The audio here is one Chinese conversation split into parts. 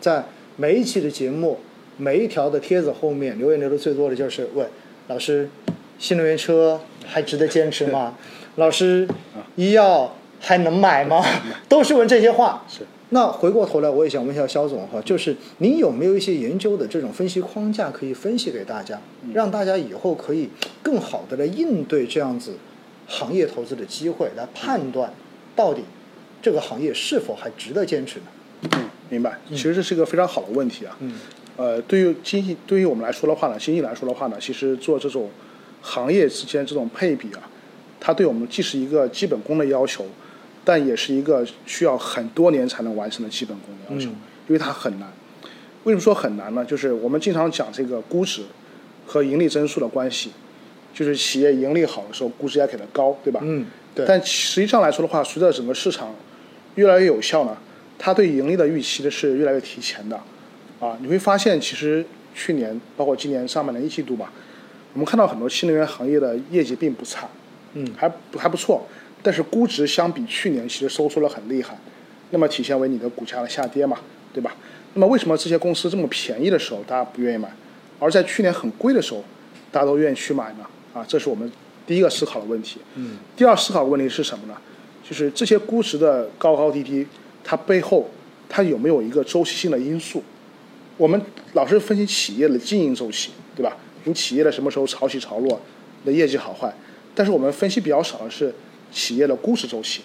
在每一期的节目、每一条的帖子后面留言留的最多的就是问老师，新能源车还值得坚持吗？老师，医药还能买吗？都是问这些话。是。那回过头来，我也想问一下肖总哈，就是您有没有一些研究的这种分析框架可以分析给大家，让大家以后可以更好的来应对这样子行业投资的机会，来判断到底这个行业是否还值得坚持呢？嗯，明白。其实这是一个非常好的问题啊。嗯。呃，对于经济，对于我们来说的话呢，经济来说的话呢，其实做这种行业之间这种配比啊，它对我们既是一个基本功的要求。但也是一个需要很多年才能完成的基本功的要求，因为它很难。为什么说很难呢？就是我们经常讲这个估值和盈利增速的关系，就是企业盈利好的时候，估值要给的高，对吧？嗯，对。但实际上来说的话，随着整个市场越来越有效呢，它对盈利的预期的是越来越提前的。啊，你会发现，其实去年包括今年上半年一季度吧，我们看到很多新能源行业的业绩并不差，嗯，还还不错。但是估值相比去年其实收缩了很厉害，那么体现为你的股价的下跌嘛，对吧？那么为什么这些公司这么便宜的时候大家不愿意买，而在去年很贵的时候大家都愿意去买呢？啊，这是我们第一个思考的问题。嗯。第二思考的问题是什么呢？就是这些估值的高高低低，它背后它有没有一个周期性的因素？我们老是分析企业的经营周期，对吧？你企业的什么时候潮起潮落，的业绩好坏？但是我们分析比较少的是。企业的估值周期，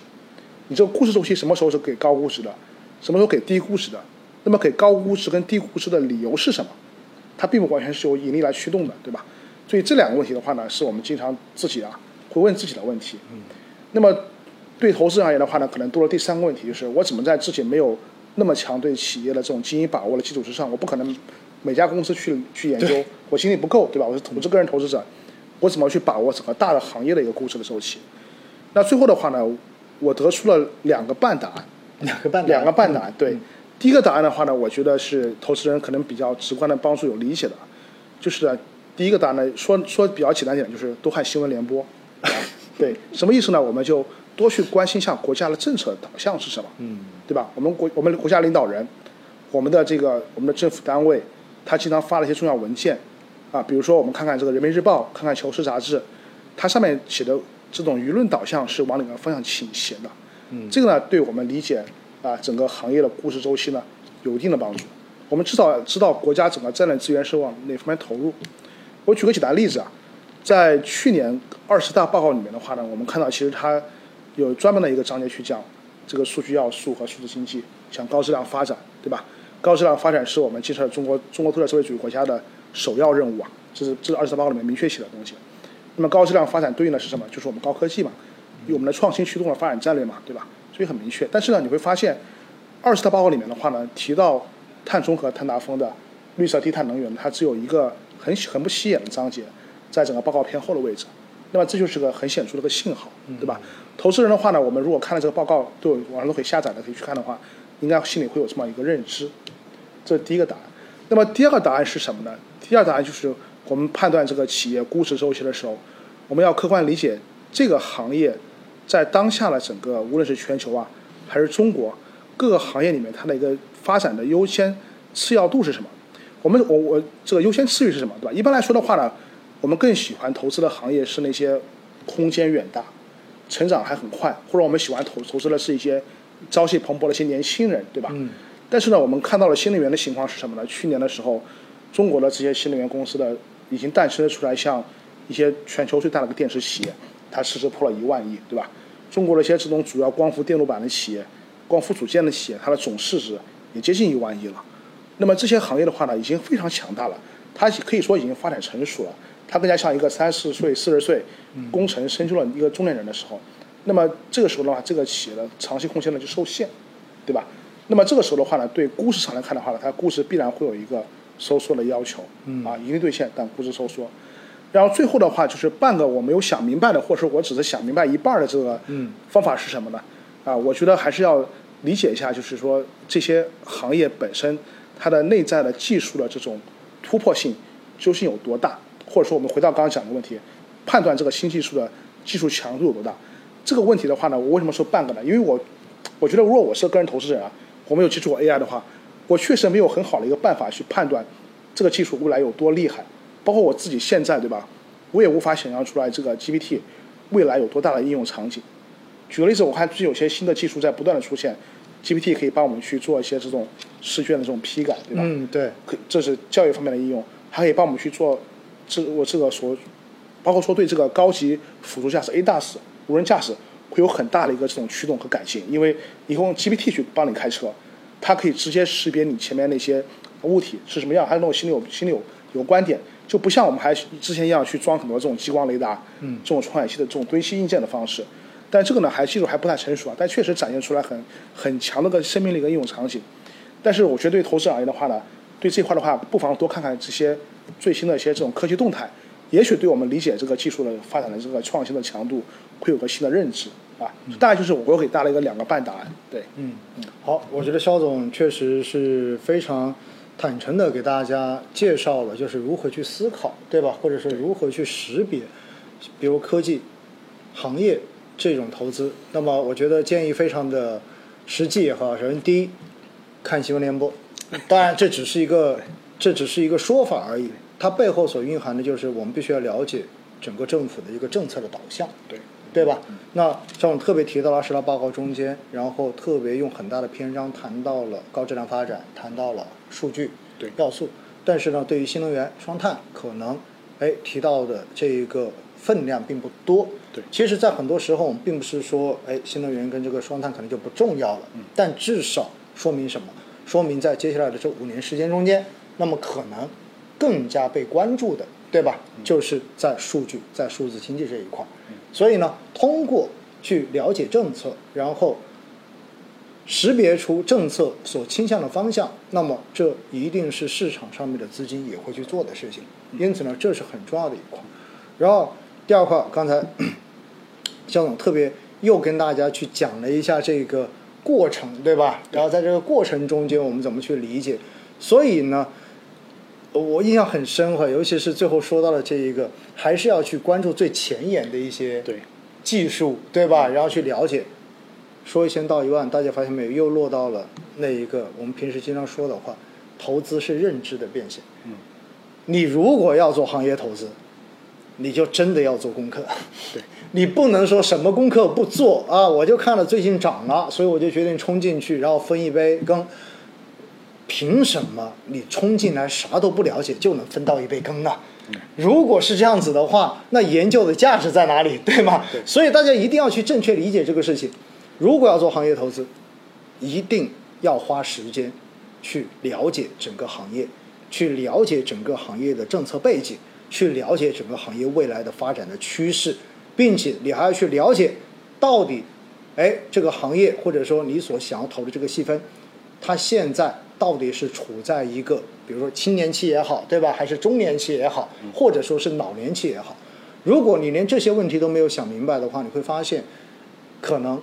你这个估值周期什么时候是给高估值的，什么时候给低估值的？那么给高估值跟低估值的理由是什么？它并不完全是由盈利来驱动的，对吧？所以这两个问题的话呢，是我们经常自己啊会问自己的问题。嗯。那么对投资人而言的话呢，可能多了第三个问题，就是我怎么在自己没有那么强对企业的这种经营把握的基础之上，我不可能每家公司去去研究，我精力不够，对吧？我是投资个人投资者，我怎么去把握整个大的行业的一个估值的周期？那最后的话呢，我得出了两个半答案，两个半两个半答案。对，第一个答案的话呢，我觉得是投资人可能比较直观的帮助有理解的，就是第一个答案呢，说说比较简单点，就是多看新闻联播。对，什么意思呢？我们就多去关心一下国家的政策导向是什么，嗯，对吧？我们国我们国家领导人，我们的这个我们的政府单位，他经常发了一些重要文件，啊，比如说我们看看这个人民日报，看看求是杂志，它上面写的。这种舆论导向是往哪个方向倾斜的？嗯，这个呢，对我们理解啊整个行业的估值周期呢，有一定的帮助。我们至少知道国家整个战略资源是往哪方面投入。我举个简单例子啊，在去年二十大报告里面的话呢，我们看到其实它有专门的一个章节去讲这个数据要素和数字经济，讲高质量发展，对吧？高质量发展是我们建设中国中国特色社会主义国家的首要任务啊，这是这是二十大报告里面明确写的东西。那么高质量发展对应的是什么？就是我们高科技嘛，以我们的创新驱动了发展战略嘛，对吧？所以很明确。但是呢，你会发现，二十大报告里面的话呢，提到碳中和、碳达峰的绿色低碳能源，它只有一个很很不起眼的章节，在整个报告偏后的位置。那么这就是个很显著的一个信号，对吧？投资人的话呢，我们如果看了这个报告，都有网上都可以下载的，可以去看的话，应该心里会有这么一个认知。这是第一个答案。那么第二个答案是什么呢？第二答案就是。我们判断这个企业估值周期的时候，我们要客观理解这个行业在当下的整个，无论是全球啊，还是中国各个行业里面，它的一个发展的优先次要度是什么？我们我我这个优先次序是什么，对吧？一般来说的话呢，我们更喜欢投资的行业是那些空间远大、成长还很快，或者我们喜欢投投资的是一些朝气蓬勃的一些年轻人，对吧？嗯。但是呢，我们看到了新能源的情况是什么呢？去年的时候，中国的这些新能源公司的已经诞生了出来，像一些全球最大的一个电池企业，它市值破了一万亿，对吧？中国的一些这种主要光伏电路板的企业、光伏组件的企业，它的总市值也接近一万亿了。那么这些行业的话呢，已经非常强大了，它可以说已经发展成熟了。它更加像一个三十岁、四十岁功成身就的一个中年人的时候。那么这个时候的话，这个企业的长期空间呢就受限，对吧？那么这个时候的话呢，对估值上来看的话呢，它估值必然会有一个。收缩的要求，啊，盈利兑现，但估值收缩。然后最后的话就是半个我没有想明白的，或者说我只是想明白一半的这个方法是什么呢？啊，我觉得还是要理解一下，就是说这些行业本身它的内在的技术的这种突破性究竟有多大，或者说我们回到刚刚讲的问题，判断这个新技术的技术强度有多大。这个问题的话呢，我为什么说半个呢？因为我我觉得如果我是个人投资者啊，我没有接触过 AI 的话。我确实没有很好的一个办法去判断这个技术未来有多厉害。包括我自己现在，对吧？我也无法想象出来这个 GPT 未来有多大的应用场景。举个例子，我看最近有些新的技术在不断的出现，GPT 可以帮我们去做一些这种试卷的这种批改，对吧？嗯，对，可这是教育方面的应用，还可以帮我们去做这我这个所，包括说对这个高级辅助驾驶 ADAS 无人驾驶会有很大的一个这种驱动和改进，因为你用 GPT 去帮你开车，它可以直接识别你前面那些物体是什么样，还有那种心里有心里有有观点，就不像我们还之前一样去装很多这种激光雷达，嗯，这种传感器的这种堆砌硬件的方式。但这个呢，还技术还不太成熟啊，但确实展现出来很很强的个生命力跟应用场景。但是我觉得对投资而言的话呢，对这块的话，不妨多看看这些最新的一些这种科技动态，也许对我们理解这个技术的发展的这个创新的强度会有个新的认知啊。大概就是我给大家一个两个半答案。对，嗯嗯，好，我觉得肖总确实是非常坦诚的给大家介绍了，就是如何去思考，对吧？或者是如何去识别，比如科技行业。这种投资，那么我觉得建议非常的实际哈。首先，第一，看新闻联播，当然这只是一个这只是一个说法而已，它背后所蕴含的就是我们必须要了解整个政府的一个政策的导向，对。对吧？那像我特别提到了十大报告中间，然后特别用很大的篇章谈到了高质量发展，谈到了数据对。要素，但是呢，对于新能源双碳可能哎提到的这一个分量并不多。对，其实，在很多时候，我们并不是说，哎，新能源跟这个双碳可能就不重要了。嗯。但至少说明什么？说明在接下来的这五年时间中间，那么可能更加被关注的，对吧？就是在数据、在数字经济这一块。嗯。所以呢，通过去了解政策，然后识别出政策所倾向的方向，那么这一定是市场上面的资金也会去做的事情。因此呢，这是很重要的一块。然后第二块，刚才。肖总特别又跟大家去讲了一下这个过程，对吧？然后在这个过程中间，我们怎么去理解？所以呢，我印象很深哈，尤其是最后说到了这一个，还是要去关注最前沿的一些对技术，对吧？然后去了解。说一千道一万，大家发现没有？又落到了那一个我们平时经常说的话：投资是认知的变现。嗯，你如果要做行业投资，你就真的要做功课。对。你不能说什么功课不做啊！我就看了最近涨了，所以我就决定冲进去，然后分一杯羹。凭什么你冲进来啥都不了解就能分到一杯羹呢？如果是这样子的话，那研究的价值在哪里？对吗？所以大家一定要去正确理解这个事情。如果要做行业投资，一定要花时间去了解整个行业，去了解整个行业的政策背景，去了解整个行业未来的发展的趋势。并且你还要去了解，到底，哎，这个行业或者说你所想要投的这个细分，它现在到底是处在一个，比如说青年期也好，对吧？还是中年期也好，或者说是老年期也好，如果你连这些问题都没有想明白的话，你会发现，可能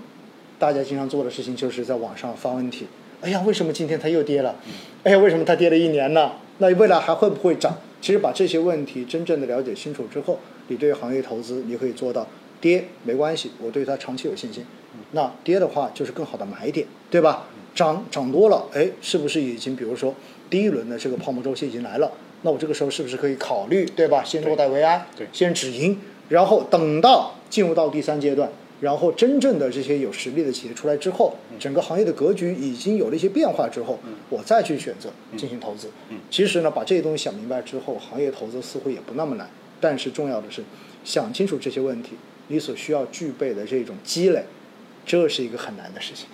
大家经常做的事情就是在网上发问题。哎呀，为什么今天它又跌了？哎呀，为什么它跌了一年呢？那未来还会不会涨？其实把这些问题真正的了解清楚之后。你对行业投资，你可以做到跌没关系，我对它长期有信心。那跌的话就是更好的买点，对吧？涨涨多了，哎，是不是已经比如说第一轮的这个泡沫周期已经来了？那我这个时候是不是可以考虑，对吧？先落袋为安，对，先止盈，然后等到进入到第三阶段，然后真正的这些有实力的企业出来之后，整个行业的格局已经有了一些变化之后，我再去选择进行投资。其实呢，把这些东西想明白之后，行业投资似乎也不那么难。但是重要的是，想清楚这些问题，你所需要具备的这种积累，这是一个很难的事情。